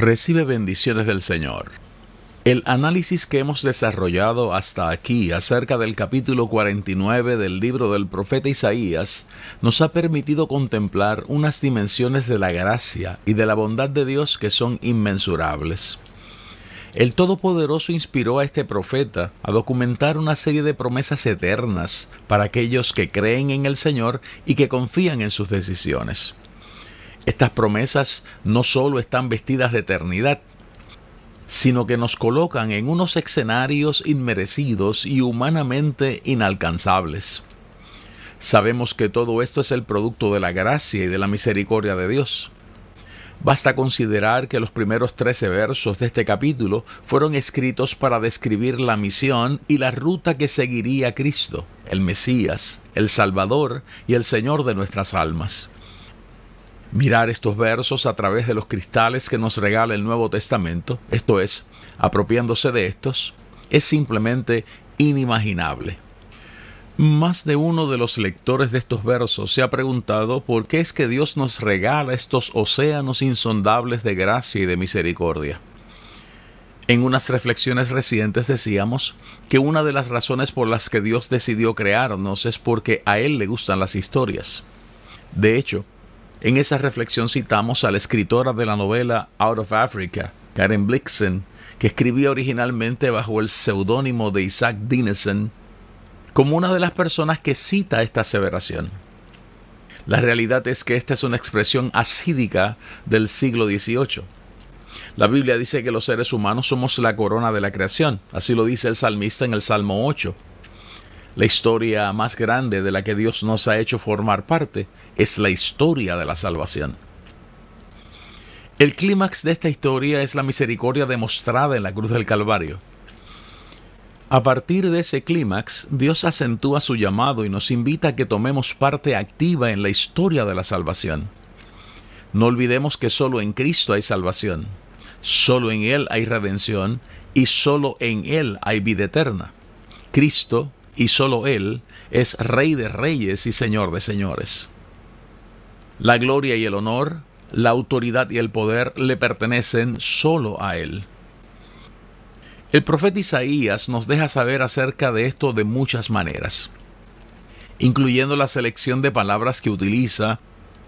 Recibe bendiciones del Señor. El análisis que hemos desarrollado hasta aquí acerca del capítulo 49 del libro del profeta Isaías nos ha permitido contemplar unas dimensiones de la gracia y de la bondad de Dios que son inmensurables. El Todopoderoso inspiró a este profeta a documentar una serie de promesas eternas para aquellos que creen en el Señor y que confían en sus decisiones. Estas promesas no solo están vestidas de eternidad, sino que nos colocan en unos escenarios inmerecidos y humanamente inalcanzables. Sabemos que todo esto es el producto de la gracia y de la misericordia de Dios. Basta considerar que los primeros trece versos de este capítulo fueron escritos para describir la misión y la ruta que seguiría Cristo, el Mesías, el Salvador y el Señor de nuestras almas. Mirar estos versos a través de los cristales que nos regala el Nuevo Testamento, esto es, apropiándose de estos, es simplemente inimaginable. Más de uno de los lectores de estos versos se ha preguntado por qué es que Dios nos regala estos océanos insondables de gracia y de misericordia. En unas reflexiones recientes decíamos que una de las razones por las que Dios decidió crearnos es porque a Él le gustan las historias. De hecho, en esa reflexión citamos a la escritora de la novela Out of Africa, Karen Blixen, que escribía originalmente bajo el seudónimo de Isaac Dinesen, como una de las personas que cita esta aseveración. La realidad es que esta es una expresión asídica del siglo XVIII. La Biblia dice que los seres humanos somos la corona de la creación, así lo dice el salmista en el Salmo 8. La historia más grande de la que Dios nos ha hecho formar parte es la historia de la salvación. El clímax de esta historia es la misericordia demostrada en la cruz del Calvario. A partir de ese clímax, Dios acentúa su llamado y nos invita a que tomemos parte activa en la historia de la salvación. No olvidemos que solo en Cristo hay salvación, solo en Él hay redención y solo en Él hay vida eterna. Cristo, y solo Él es Rey de reyes y Señor de señores. La gloria y el honor, la autoridad y el poder le pertenecen solo a Él. El profeta Isaías nos deja saber acerca de esto de muchas maneras, incluyendo la selección de palabras que utiliza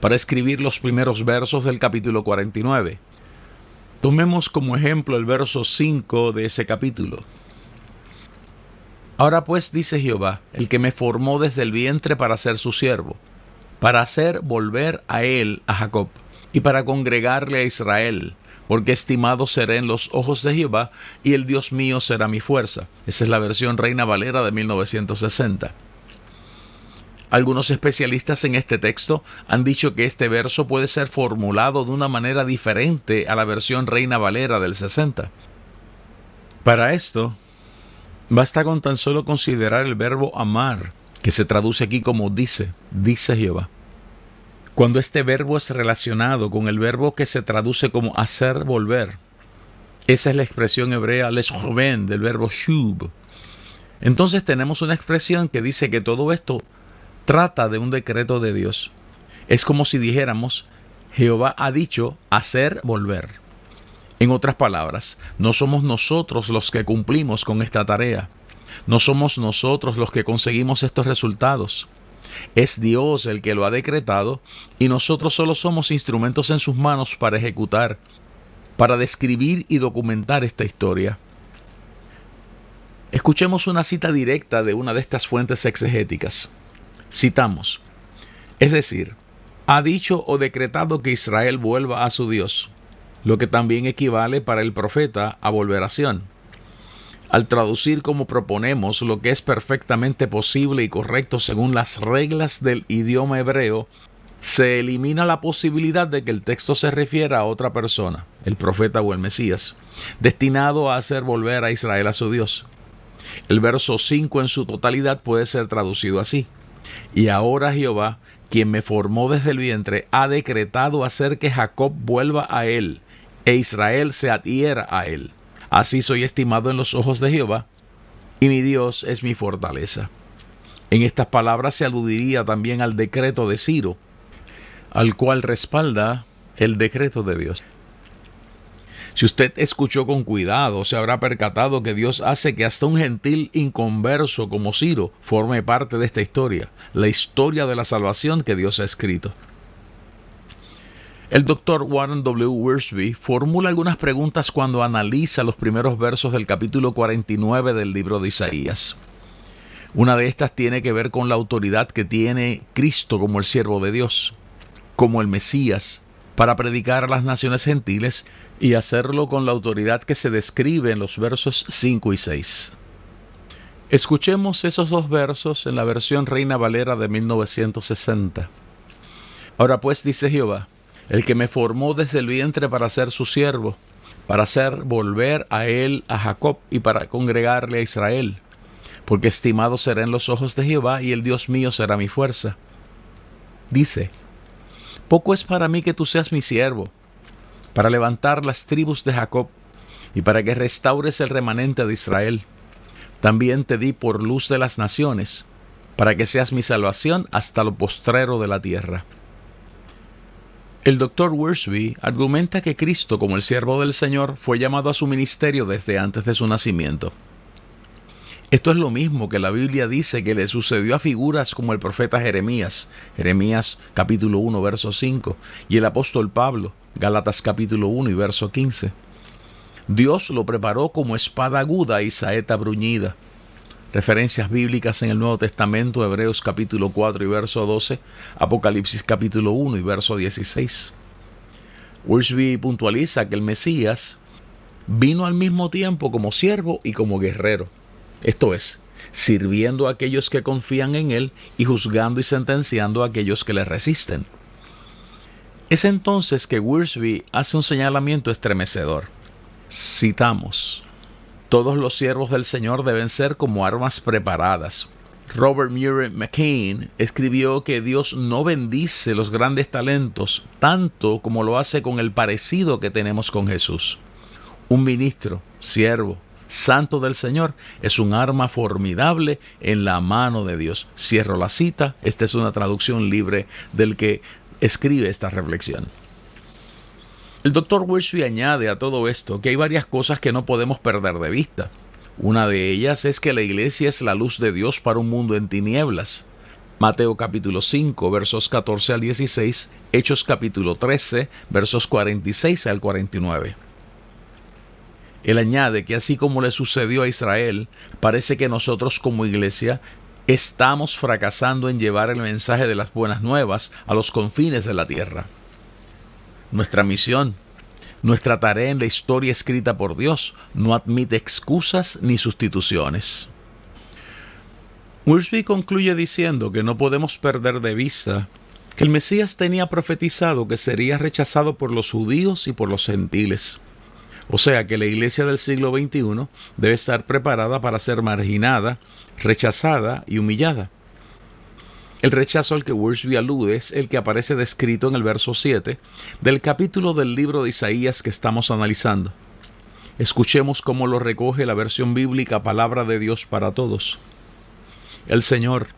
para escribir los primeros versos del capítulo 49. Tomemos como ejemplo el verso 5 de ese capítulo. Ahora pues dice Jehová, el que me formó desde el vientre para ser su siervo, para hacer volver a él a Jacob, y para congregarle a Israel, porque estimado seré en los ojos de Jehová, y el Dios mío será mi fuerza. Esa es la versión Reina Valera de 1960. Algunos especialistas en este texto han dicho que este verso puede ser formulado de una manera diferente a la versión Reina Valera del 60. Para esto, Basta con tan solo considerar el verbo amar, que se traduce aquí como dice, dice Jehová. Cuando este verbo es relacionado con el verbo que se traduce como hacer volver, esa es la expresión hebrea les joven del verbo shub. Entonces tenemos una expresión que dice que todo esto trata de un decreto de Dios. Es como si dijéramos, Jehová ha dicho hacer volver. En otras palabras, no somos nosotros los que cumplimos con esta tarea. No somos nosotros los que conseguimos estos resultados. Es Dios el que lo ha decretado y nosotros solo somos instrumentos en sus manos para ejecutar, para describir y documentar esta historia. Escuchemos una cita directa de una de estas fuentes exegéticas. Citamos, es decir, ha dicho o decretado que Israel vuelva a su Dios, lo que también equivale para el profeta a volver a Sion. Al traducir como proponemos lo que es perfectamente posible y correcto según las reglas del idioma hebreo, se elimina la posibilidad de que el texto se refiera a otra persona, el profeta o el Mesías, destinado a hacer volver a Israel a su Dios. El verso 5 en su totalidad puede ser traducido así. Y ahora Jehová, quien me formó desde el vientre, ha decretado hacer que Jacob vuelva a él, e Israel se adhiera a él. Así soy estimado en los ojos de Jehová, y mi Dios es mi fortaleza. En estas palabras se aludiría también al decreto de Ciro, al cual respalda el decreto de Dios. Si usted escuchó con cuidado, se habrá percatado que Dios hace que hasta un gentil inconverso como Ciro forme parte de esta historia, la historia de la salvación que Dios ha escrito. El doctor Warren W. Wiersbe formula algunas preguntas cuando analiza los primeros versos del capítulo 49 del libro de Isaías. Una de estas tiene que ver con la autoridad que tiene Cristo como el siervo de Dios, como el Mesías, para predicar a las naciones gentiles y hacerlo con la autoridad que se describe en los versos 5 y 6. Escuchemos esos dos versos en la versión Reina Valera de 1960. Ahora pues dice Jehová, el que me formó desde el vientre para ser su siervo, para hacer volver a él a Jacob y para congregarle a Israel, porque estimado será en los ojos de Jehová y el Dios mío será mi fuerza. Dice, poco es para mí que tú seas mi siervo, para levantar las tribus de Jacob y para que restaures el remanente de Israel. También te di por luz de las naciones, para que seas mi salvación hasta lo postrero de la tierra. El doctor Worsby argumenta que Cristo, como el siervo del Señor, fue llamado a su ministerio desde antes de su nacimiento. Esto es lo mismo que la Biblia dice que le sucedió a figuras como el profeta Jeremías, Jeremías capítulo 1 verso 5, y el apóstol Pablo, Gálatas capítulo 1 y verso 15. Dios lo preparó como espada aguda y saeta bruñida. Referencias bíblicas en el Nuevo Testamento, Hebreos capítulo 4 y verso 12, Apocalipsis capítulo 1 y verso 16. Worsby puntualiza que el Mesías vino al mismo tiempo como siervo y como guerrero esto es, sirviendo a aquellos que confían en Él y juzgando y sentenciando a aquellos que le resisten. Es entonces que Worsby hace un señalamiento estremecedor. Citamos, todos los siervos del Señor deben ser como armas preparadas. Robert Murray McCain escribió que Dios no bendice los grandes talentos tanto como lo hace con el parecido que tenemos con Jesús. Un ministro, siervo, santo del Señor es un arma formidable en la mano de Dios. Cierro la cita, esta es una traducción libre del que escribe esta reflexión. El doctor Wiersbe añade a todo esto que hay varias cosas que no podemos perder de vista. Una de ellas es que la iglesia es la luz de Dios para un mundo en tinieblas. Mateo capítulo 5 versos 14 al 16, Hechos capítulo 13 versos 46 al 49. Él añade que así como le sucedió a Israel, parece que nosotros como iglesia estamos fracasando en llevar el mensaje de las buenas nuevas a los confines de la tierra. Nuestra misión, nuestra tarea en la historia escrita por Dios no admite excusas ni sustituciones. Worsby concluye diciendo que no podemos perder de vista que el Mesías tenía profetizado que sería rechazado por los judíos y por los gentiles o sea que la iglesia del siglo XXI debe estar preparada para ser marginada, rechazada y humillada. El rechazo al que Worsby alude es el que aparece descrito en el verso 7 del capítulo del libro de Isaías que estamos analizando. Escuchemos cómo lo recoge la versión bíblica Palabra de Dios para Todos. El Señor,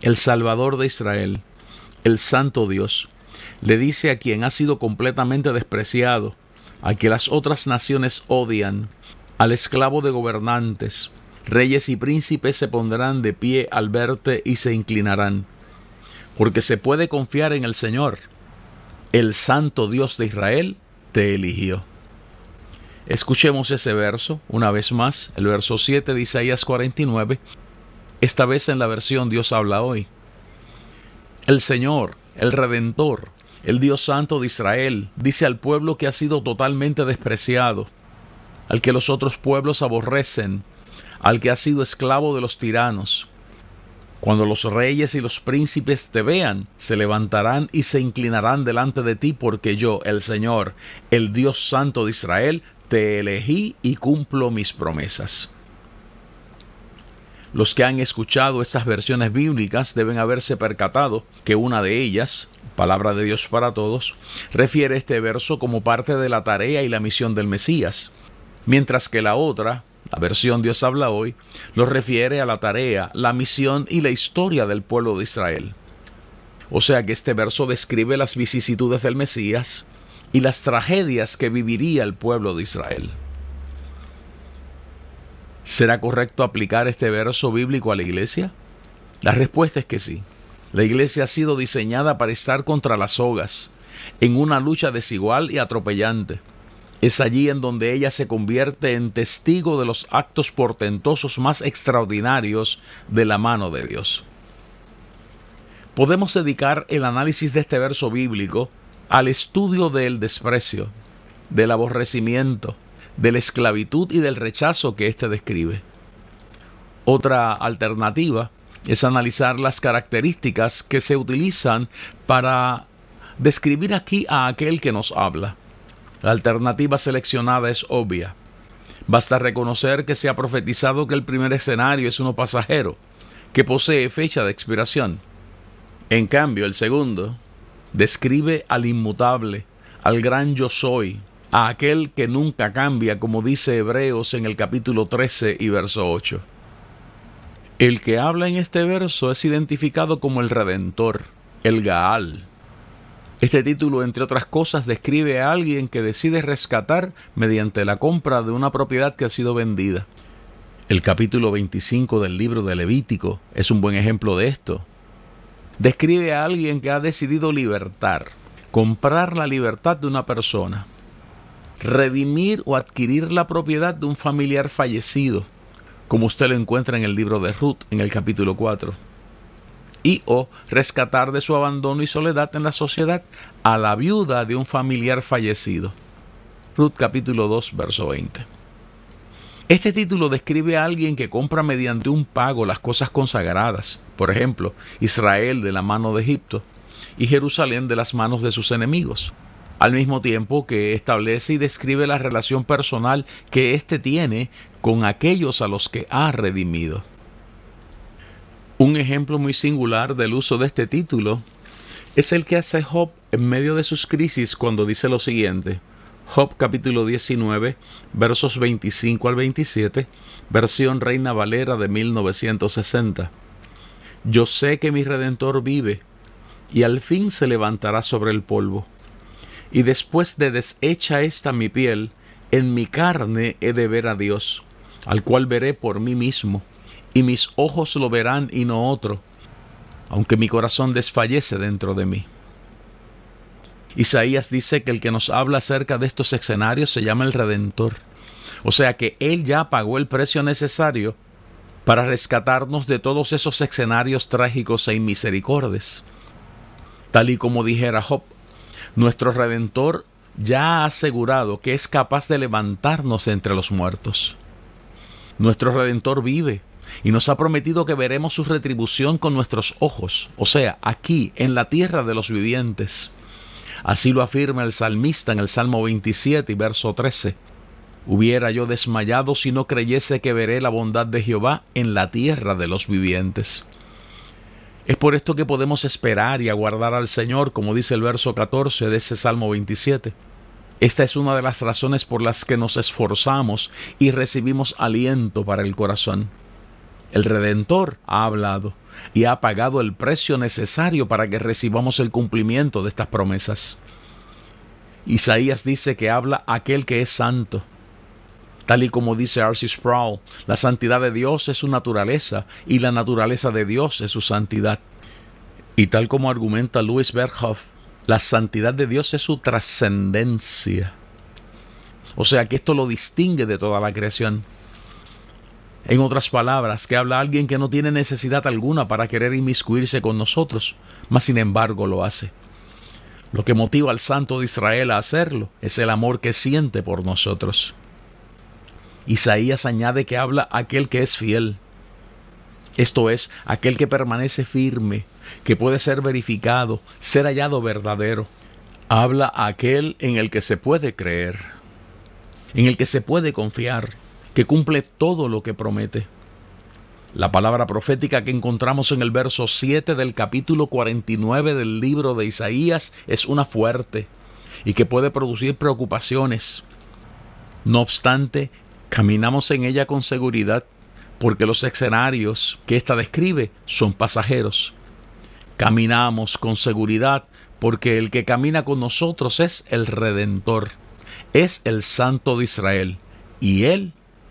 el Salvador de Israel, el Santo Dios, le dice a quien ha sido completamente despreciado, a que las otras naciones odian, al esclavo de gobernantes, reyes y príncipes se pondrán de pie al verte y se inclinarán, porque se puede confiar en el Señor. El Santo Dios de Israel te eligió. Escuchemos ese verso una vez más, el verso 7 de Isaías 49, esta vez en la versión Dios habla hoy. El Señor, el Redentor, el Dios Santo de Israel, dice al pueblo que ha sido totalmente despreciado, al que los otros pueblos aborrecen, al que ha sido esclavo de los tiranos. Cuando los reyes y los príncipes te vean, se levantarán y se inclinarán delante de ti, porque yo, el Señor, el Dios Santo de Israel, te elegí y cumplo mis promesas. Los que han escuchado estas versiones bíblicas deben haberse percatado que una de ellas, Palabra de Dios para Todos, refiere este verso como parte de la tarea y la misión del Mesías, mientras que la otra, la versión Dios habla hoy, lo refiere a la tarea, la misión y la historia del pueblo de Israel. O sea que este verso describe las vicisitudes del Mesías y las tragedias que viviría el pueblo de Israel. ¿Será correcto aplicar este verso bíblico a la iglesia? La respuesta es que sí. La iglesia ha sido diseñada para estar contra las sogas, en una lucha desigual y atropellante. Es allí en donde ella se convierte en testigo de los actos portentosos más extraordinarios de la mano de Dios. Podemos dedicar el análisis de este verso bíblico al estudio del desprecio, del aborrecimiento, de la esclavitud y del rechazo que éste describe. Otra alternativa es analizar las características que se utilizan para describir aquí a aquel que nos habla. La alternativa seleccionada es obvia. Basta reconocer que se ha profetizado que el primer escenario es uno pasajero, que posee fecha de expiración. En cambio, el segundo describe al inmutable, al gran yo soy, a aquel que nunca cambia, como dice Hebreos en el capítulo 13 y verso 8. El que habla en este verso es identificado como el Redentor, el Gaal. Este título, entre otras cosas, describe a alguien que decide rescatar mediante la compra de una propiedad que ha sido vendida. El capítulo 25 del libro de Levítico es un buen ejemplo de esto. Describe a alguien que ha decidido libertar, comprar la libertad de una persona redimir o adquirir la propiedad de un familiar fallecido, como usted lo encuentra en el libro de Ruth en el capítulo 4. Y o rescatar de su abandono y soledad en la sociedad a la viuda de un familiar fallecido. Ruth capítulo 2, verso 20. Este título describe a alguien que compra mediante un pago las cosas consagradas, por ejemplo, Israel de la mano de Egipto y Jerusalén de las manos de sus enemigos al mismo tiempo que establece y describe la relación personal que éste tiene con aquellos a los que ha redimido. Un ejemplo muy singular del uso de este título es el que hace Job en medio de sus crisis cuando dice lo siguiente. Job capítulo 19, versos 25 al 27, versión Reina Valera de 1960. Yo sé que mi Redentor vive, y al fin se levantará sobre el polvo y después de deshecha esta mi piel, en mi carne he de ver a Dios, al cual veré por mí mismo, y mis ojos lo verán y no otro, aunque mi corazón desfallece dentro de mí. Isaías dice que el que nos habla acerca de estos escenarios se llama el Redentor, o sea que Él ya pagó el precio necesario para rescatarnos de todos esos escenarios trágicos e inmisericordes. Tal y como dijera Job, nuestro Redentor ya ha asegurado que es capaz de levantarnos entre los muertos. Nuestro Redentor vive y nos ha prometido que veremos su retribución con nuestros ojos, o sea, aquí, en la tierra de los vivientes. Así lo afirma el salmista en el Salmo 27 y verso 13. Hubiera yo desmayado si no creyese que veré la bondad de Jehová en la tierra de los vivientes. Es por esto que podemos esperar y aguardar al Señor, como dice el verso 14 de ese Salmo 27. Esta es una de las razones por las que nos esforzamos y recibimos aliento para el corazón. El Redentor ha hablado y ha pagado el precio necesario para que recibamos el cumplimiento de estas promesas. Isaías dice que habla aquel que es santo. Tal y como dice R.C. Sproul, la santidad de Dios es su naturaleza y la naturaleza de Dios es su santidad. Y tal como argumenta Louis Berghoff, la santidad de Dios es su trascendencia. O sea que esto lo distingue de toda la creación. En otras palabras, que habla alguien que no tiene necesidad alguna para querer inmiscuirse con nosotros, mas sin embargo lo hace. Lo que motiva al Santo de Israel a hacerlo es el amor que siente por nosotros. Isaías añade que habla aquel que es fiel. Esto es, aquel que permanece firme, que puede ser verificado, ser hallado verdadero. Habla aquel en el que se puede creer, en el que se puede confiar, que cumple todo lo que promete. La palabra profética que encontramos en el verso 7 del capítulo 49 del libro de Isaías es una fuerte y que puede producir preocupaciones. No obstante, caminamos en ella con seguridad porque los escenarios que ésta describe son pasajeros. Caminamos con seguridad porque el que camina con nosotros es el Redentor, es el Santo de Israel, y Él